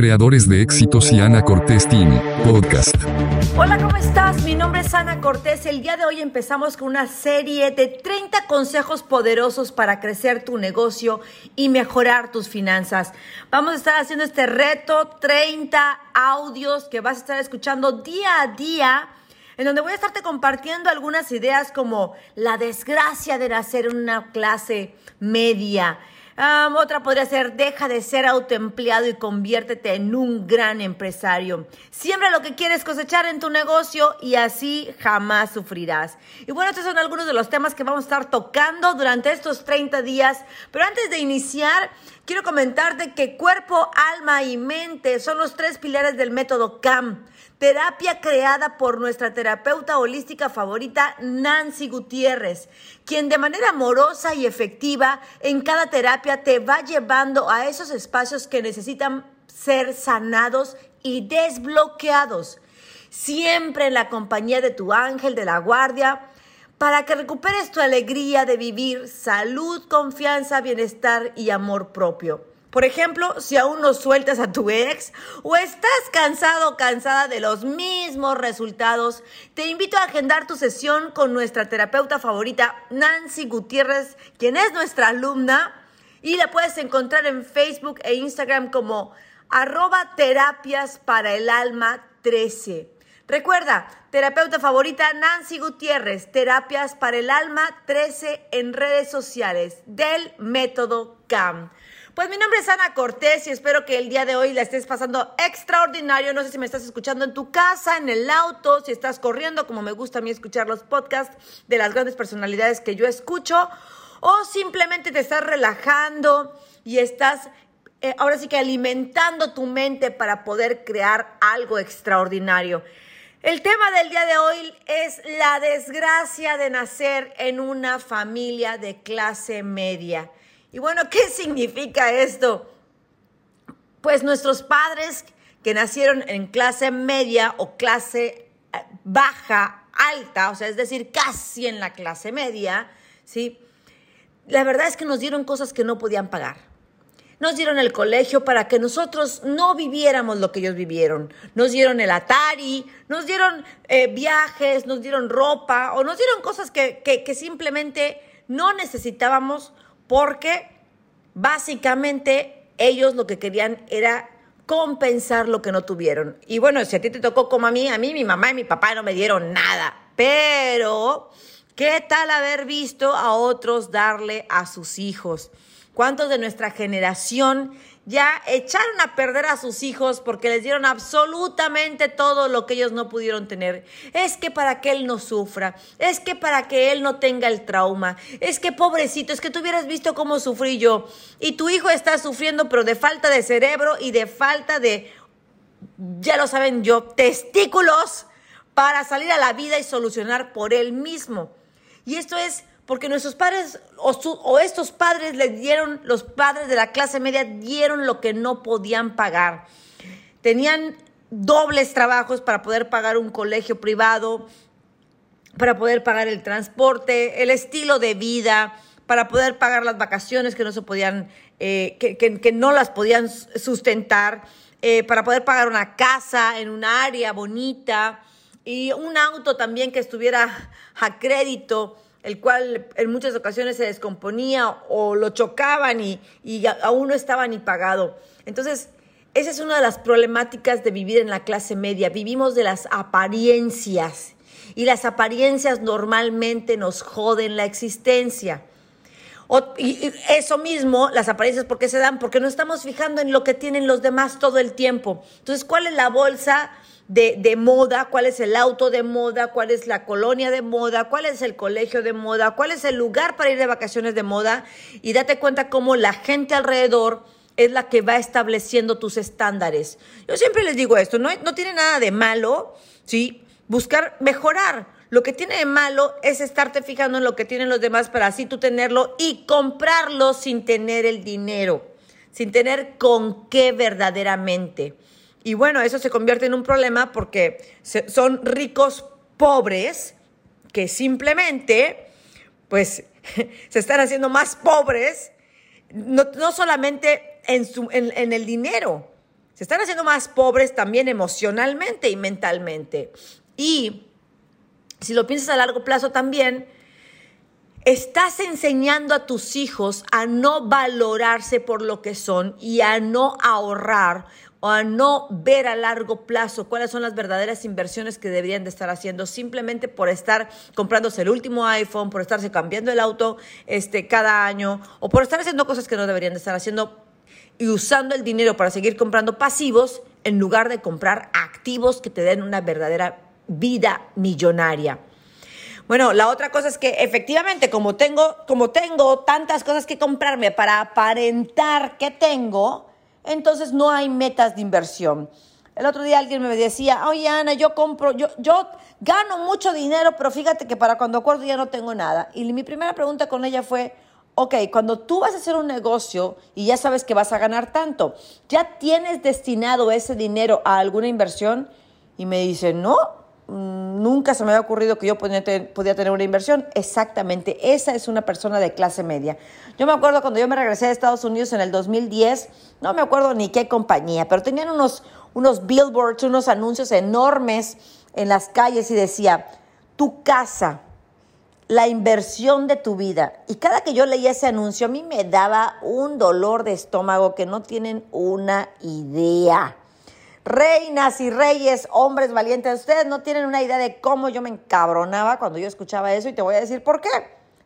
creadores de éxitos y Ana Cortés Team, podcast. Hola, ¿cómo estás? Mi nombre es Ana Cortés. El día de hoy empezamos con una serie de 30 consejos poderosos para crecer tu negocio y mejorar tus finanzas. Vamos a estar haciendo este reto, 30 audios que vas a estar escuchando día a día en donde voy a estarte compartiendo algunas ideas como la desgracia de nacer en una clase media, otra podría ser, deja de ser autoempleado y conviértete en un gran empresario. Siembra lo que quieres cosechar en tu negocio y así jamás sufrirás. Y bueno, estos son algunos de los temas que vamos a estar tocando durante estos 30 días. Pero antes de iniciar, quiero comentarte que cuerpo, alma y mente son los tres pilares del método CAM terapia creada por nuestra terapeuta holística favorita, Nancy Gutiérrez, quien de manera amorosa y efectiva en cada terapia te va llevando a esos espacios que necesitan ser sanados y desbloqueados, siempre en la compañía de tu ángel de la guardia, para que recuperes tu alegría de vivir, salud, confianza, bienestar y amor propio. Por ejemplo, si aún no sueltas a tu ex o estás cansado o cansada de los mismos resultados, te invito a agendar tu sesión con nuestra terapeuta favorita, Nancy Gutiérrez, quien es nuestra alumna y la puedes encontrar en Facebook e Instagram como arroba terapias para el alma 13. Recuerda, terapeuta favorita Nancy Gutiérrez, terapias para el alma 13 en redes sociales del método CAM. Pues mi nombre es Ana Cortés y espero que el día de hoy la estés pasando extraordinario. No sé si me estás escuchando en tu casa, en el auto, si estás corriendo, como me gusta a mí escuchar los podcasts de las grandes personalidades que yo escucho, o simplemente te estás relajando y estás eh, ahora sí que alimentando tu mente para poder crear algo extraordinario. El tema del día de hoy es la desgracia de nacer en una familia de clase media. Y bueno, ¿qué significa esto? Pues nuestros padres que nacieron en clase media o clase eh, baja, alta, o sea, es decir, casi en la clase media, ¿sí? La verdad es que nos dieron cosas que no podían pagar. Nos dieron el colegio para que nosotros no viviéramos lo que ellos vivieron. Nos dieron el Atari, nos dieron eh, viajes, nos dieron ropa o nos dieron cosas que, que simplemente no necesitábamos porque básicamente ellos lo que querían era compensar lo que no tuvieron. Y bueno, si a ti te tocó como a mí, a mí mi mamá y mi papá no me dieron nada, pero ¿qué tal haber visto a otros darle a sus hijos? ¿Cuántos de nuestra generación ya echaron a perder a sus hijos porque les dieron absolutamente todo lo que ellos no pudieron tener. Es que para que él no sufra, es que para que él no tenga el trauma, es que pobrecito, es que tú hubieras visto cómo sufrí yo. Y tu hijo está sufriendo, pero de falta de cerebro y de falta de, ya lo saben yo, testículos para salir a la vida y solucionar por él mismo. Y esto es porque nuestros padres o, estos padres les dieron, los padres de la clase media dieron lo que no podían pagar. Tenían dobles trabajos para poder pagar un colegio privado, para poder pagar el transporte, el estilo de vida, para poder pagar las vacaciones que no se podían, eh, que, no las podían sustentar, eh, para poder pagar una casa en un área bonita y un auto también que estuviera a crédito el cual en muchas ocasiones se descomponía o lo chocaban y, aún no estaba ni pagado. Entonces, esa es una de las problemáticas de vivir en la clase media. Vivimos de las apariencias y las apariencias normalmente nos joden la existencia. y eso mismo, las apariencias, ¿por qué se dan? Porque no estamos fijando en lo que tienen los demás todo el tiempo. Entonces, ¿cuál es la bolsa de, moda, cuál es el auto de moda, cuál es la colonia de moda, cuál es el colegio de moda, cuál es el lugar para ir de vacaciones de moda y date cuenta cómo la gente alrededor es la que va estableciendo tus estándares. Yo siempre les digo esto, no, no tiene nada de malo, ¿sí? Buscar mejorar. Lo que tiene de malo es estarte fijando en lo que tienen los demás para así tú tenerlo y comprarlo sin tener el dinero, sin tener con qué verdaderamente. Y bueno, eso se convierte en un problema porque son ricos pobres que simplemente, pues, se están haciendo más pobres, no, solamente en, su, en, el dinero, Se están haciendo más pobres también emocionalmente y mentalmente. Y si lo piensas a largo plazo también, estás enseñando a tus hijos a no valorarse por lo que son y a no ahorrar o a no ver a largo plazo cuáles son las verdaderas inversiones que deberían de estar haciendo simplemente por estar comprándose el último iPhone, por estarse cambiando el auto este, cada año o por estar haciendo cosas que no deberían de estar haciendo y usando el dinero para seguir comprando pasivos en lugar de comprar activos que te den una verdadera vida millonaria. Bueno, la otra cosa es que efectivamente, como tengo, como tengo tantas cosas que comprarme para aparentar que tengo, entonces no hay metas de inversión. El otro día alguien me decía, oye Ana, yo compro, yo, yo gano mucho dinero, pero fíjate que para cuando acuerdo ya no tengo nada. Y mi primera pregunta con ella fue, ok, cuando tú vas a hacer un negocio y ya sabes que vas a ganar tanto, ¿ya tienes destinado ese dinero a alguna inversión? Y me dice, no, nunca se me había ocurrido que yo podía, tener una inversión. Exactamente, esa es una persona de clase media. Yo me acuerdo cuando yo me regresé a Estados Unidos en el 2010, no me acuerdo ni qué compañía, pero tenían unos, unos billboards, unos anuncios enormes en las calles y decía, tu casa, la inversión de tu vida. Y cada que yo leía ese anuncio, a mí me daba un dolor de estómago que no tienen una idea. Reinas y reyes, hombres valientes, ustedes no tienen una idea de cómo yo me encabronaba cuando yo escuchaba eso y te voy a decir por qué.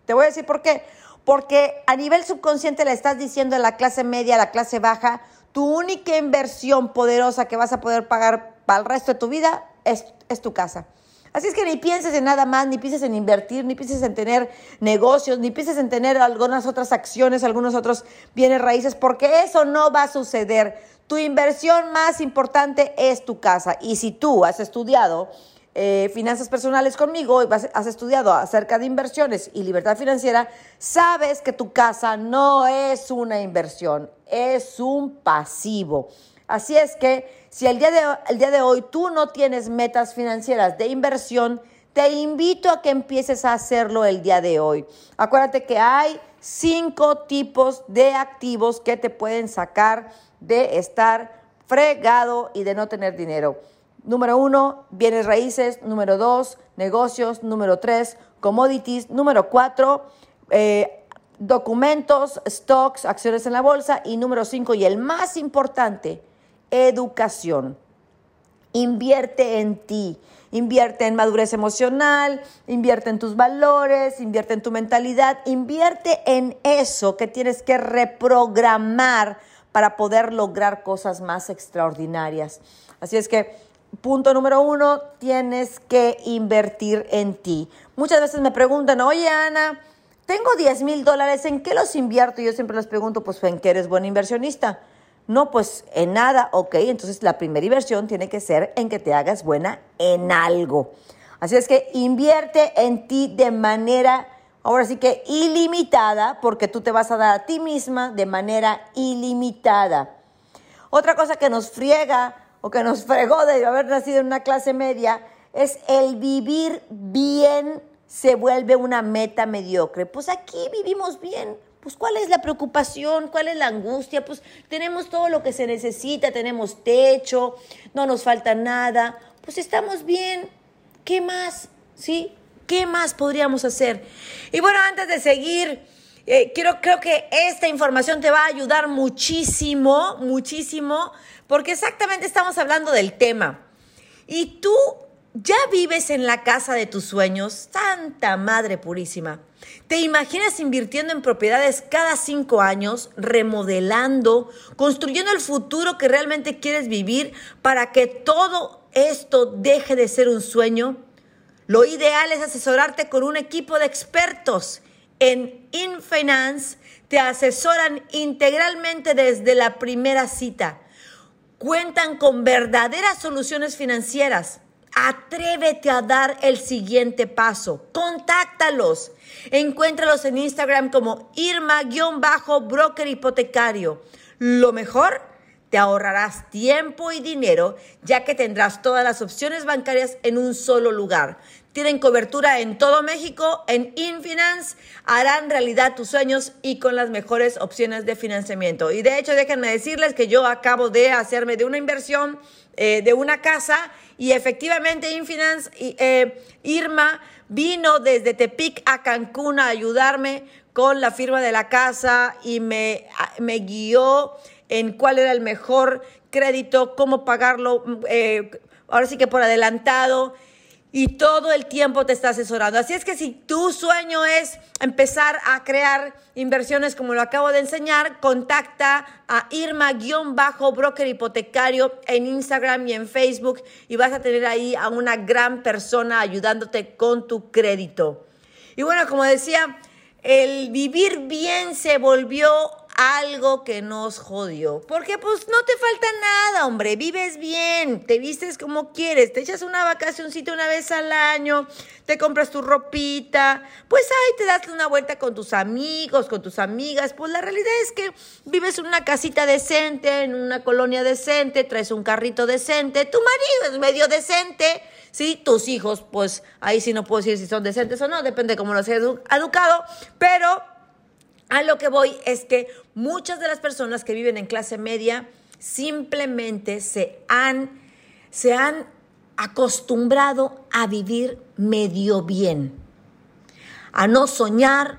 Te voy a decir por qué. Porque a nivel subconsciente le estás diciendo a la clase media, a la clase baja, tu única inversión poderosa que vas a poder pagar para el resto de tu vida es, es tu casa. Así es que ni pienses en nada más, ni pienses en invertir, ni pienses en tener negocios, ni pienses en tener algunas otras acciones, algunos otros bienes raíces, porque eso no va a suceder. Tu inversión más importante es tu casa. Y si tú has estudiado eh, finanzas personales conmigo y has estudiado acerca de inversiones y libertad financiera, sabes que tu casa no es una inversión, es un pasivo. Así es que si el día, de, el día de hoy tú no tienes metas financieras de inversión, te invito a que empieces a hacerlo el día de hoy. Acuérdate que hay cinco tipos de activos que te pueden sacar de estar fregado y de no tener dinero. Número uno, bienes raíces. Número dos, negocios. Número tres, commodities. Número cuatro, eh, documentos, stocks, acciones en la bolsa. Y número cinco, y el más importante, educación. Invierte en ti, invierte en madurez emocional, invierte en tus valores, invierte en tu mentalidad, invierte en eso que tienes que reprogramar para poder lograr cosas más extraordinarias. Así es que, punto número uno, tienes que invertir en ti. Muchas veces me preguntan, oye Ana, tengo 10 mil dólares, ¿en qué los invierto? Yo siempre les pregunto, pues, ¿en qué eres buen inversionista? No, pues en nada, ok, entonces la primera inversión tiene que ser en que te hagas buena en algo. Así es que invierte en ti de manera ahora sí que ilimitada, porque tú te vas a dar a ti misma de manera ilimitada. Otra cosa que nos friega o que nos fregó de haber nacido en una clase media es el vivir bien se vuelve una meta mediocre. Pues aquí vivimos bien. Pues cuál es la preocupación, cuál es la angustia, pues tenemos todo lo que se necesita, tenemos techo, no nos falta nada, pues estamos bien. ¿Qué más? ¿Sí? ¿Qué más podríamos hacer? Y bueno, antes de seguir, eh, quiero, creo que esta información te va a ayudar muchísimo, muchísimo, porque exactamente estamos hablando del tema. Y tú ya vives en la casa de tus sueños, Santa Madre Purísima. ¿Te imaginas invirtiendo en propiedades cada cinco años, remodelando, construyendo el futuro que realmente quieres vivir para que todo esto deje de ser un sueño? Lo ideal es asesorarte con un equipo de expertos. En InFinance te asesoran integralmente desde la primera cita. Cuentan con verdaderas soluciones financieras. Atrévete a dar el siguiente paso. Contáctalos. Encuéntralos en Instagram como Irma-broker hipotecario. Lo mejor te ahorrarás tiempo y dinero ya que tendrás todas las opciones bancarias en un solo lugar. Tienen cobertura en todo México, en Infinance, harán realidad tus sueños y con las mejores opciones de financiamiento. Y de hecho, déjenme decirles que yo acabo de hacerme de una inversión eh, de una casa y efectivamente Infinance, eh, Irma vino desde Tepic a Cancún a ayudarme con la firma de la casa y me, me guió en cuál era el mejor crédito, cómo pagarlo, eh, ahora sí que por adelantado y todo el tiempo te está asesorando. Así es que si tu sueño es empezar a crear inversiones como lo acabo de enseñar, contacta a Irma-broker hipotecario en Instagram y en Facebook y vas a tener ahí a una gran persona ayudándote con tu crédito. Y bueno, como decía, el vivir bien se volvió algo que nos jodió. Porque pues no te falta nada, hombre. Vives bien, te vistes como quieres, te echas una vacacioncita una vez al año, te compras tu ropita, pues ahí te das una vuelta con tus amigos, con tus amigas. Pues la realidad es que vives en una casita decente, en una colonia decente, traes un carrito decente, tu marido es medio decente. Sí, tus hijos, pues ahí sí no puedo decir si son decentes o no, depende de cómo los hayas educado, pero a lo que voy es que muchas de las personas que viven en clase media simplemente se han, se han acostumbrado a vivir medio bien, a no soñar,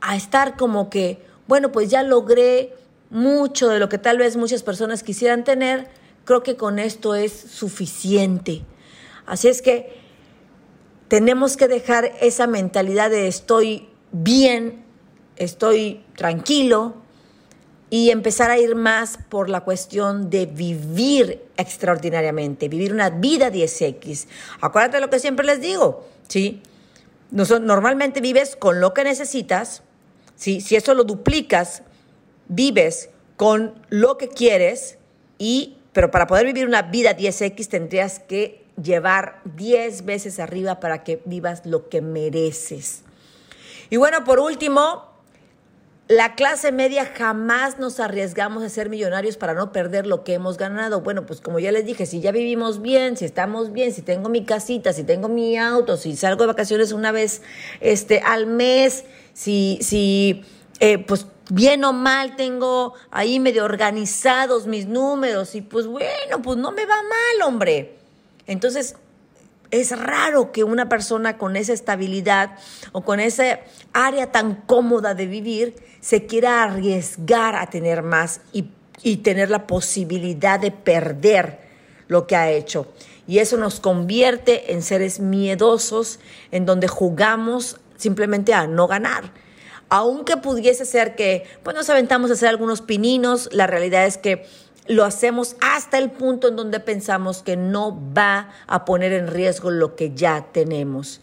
a estar como que, bueno, pues ya logré mucho de lo que tal vez muchas personas quisieran tener, creo que con esto es suficiente. Así es que tenemos que dejar esa mentalidad de estoy bien estoy tranquilo y empezar a ir más por la cuestión de vivir extraordinariamente, vivir una vida 10X. Acuérdate lo que siempre les digo, ¿sí? Normalmente vives con lo que necesitas, ¿sí? Si eso lo duplicas, vives con lo que quieres y pero para poder vivir una vida 10X tendrías que llevar 10 veces arriba para que vivas lo que mereces. Y bueno, por último, la clase media jamás nos arriesgamos a ser millonarios para no perder lo que hemos ganado. Bueno, pues como ya les dije, si ya vivimos bien, si estamos bien, si tengo mi casita, si tengo mi auto, si salgo de vacaciones una vez este, al mes, si, si eh, pues bien o mal tengo ahí medio organizados mis números y pues bueno, pues no me va mal, hombre. Entonces, es raro que una persona con esa estabilidad o con esa área tan cómoda de vivir se quiera arriesgar a tener más y, y tener la posibilidad de perder lo que ha hecho. Y eso nos convierte en seres miedosos, en donde jugamos simplemente a no ganar. Aunque pudiese ser que, pues nos aventamos a hacer algunos pininos, la realidad es que lo hacemos hasta el punto en donde pensamos que no va a poner en riesgo lo que ya tenemos.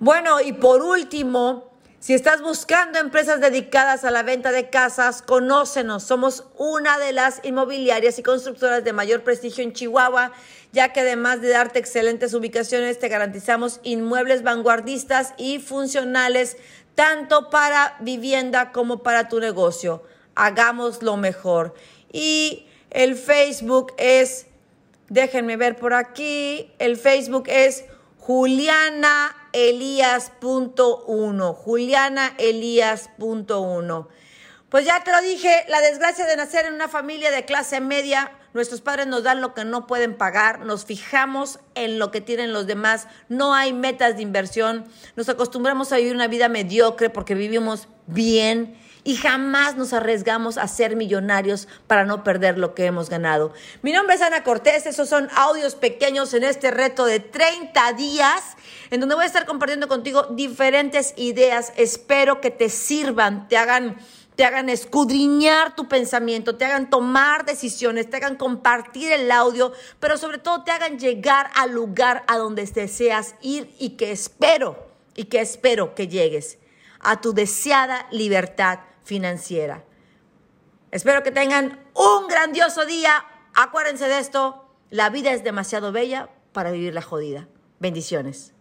Bueno, y por último, si estás buscando empresas dedicadas a la venta de casas, conócenos. Somos una de las inmobiliarias y constructoras de mayor prestigio en Chihuahua, ya que además de darte excelentes ubicaciones, te garantizamos inmuebles vanguardistas y funcionales, tanto para vivienda como para tu negocio. Hagamos lo mejor. Y el Facebook es, déjenme ver por aquí, el Facebook es Juliana Elías.1, Juliana Elías.1. Pues ya te lo dije, la desgracia de nacer en una familia de clase media, nuestros padres nos dan lo que no pueden pagar, nos fijamos en lo que tienen los demás, no hay metas de inversión, nos acostumbramos a vivir una vida mediocre porque vivimos bien y jamás nos arriesgamos a ser millonarios para no perder lo que hemos ganado. Mi nombre es Ana Cortés, esos son audios pequeños en este reto de 30 días, en donde voy a estar compartiendo contigo diferentes ideas. Espero que te sirvan, te hagan te hagan escudriñar tu pensamiento, te hagan tomar decisiones, te hagan compartir el audio, pero sobre todo te hagan llegar al lugar a donde deseas ir y que espero, y que espero que llegues a tu deseada libertad financiera. Espero que tengan un grandioso día. Acuérdense de esto, la vida es demasiado bella para vivirla jodida. Bendiciones.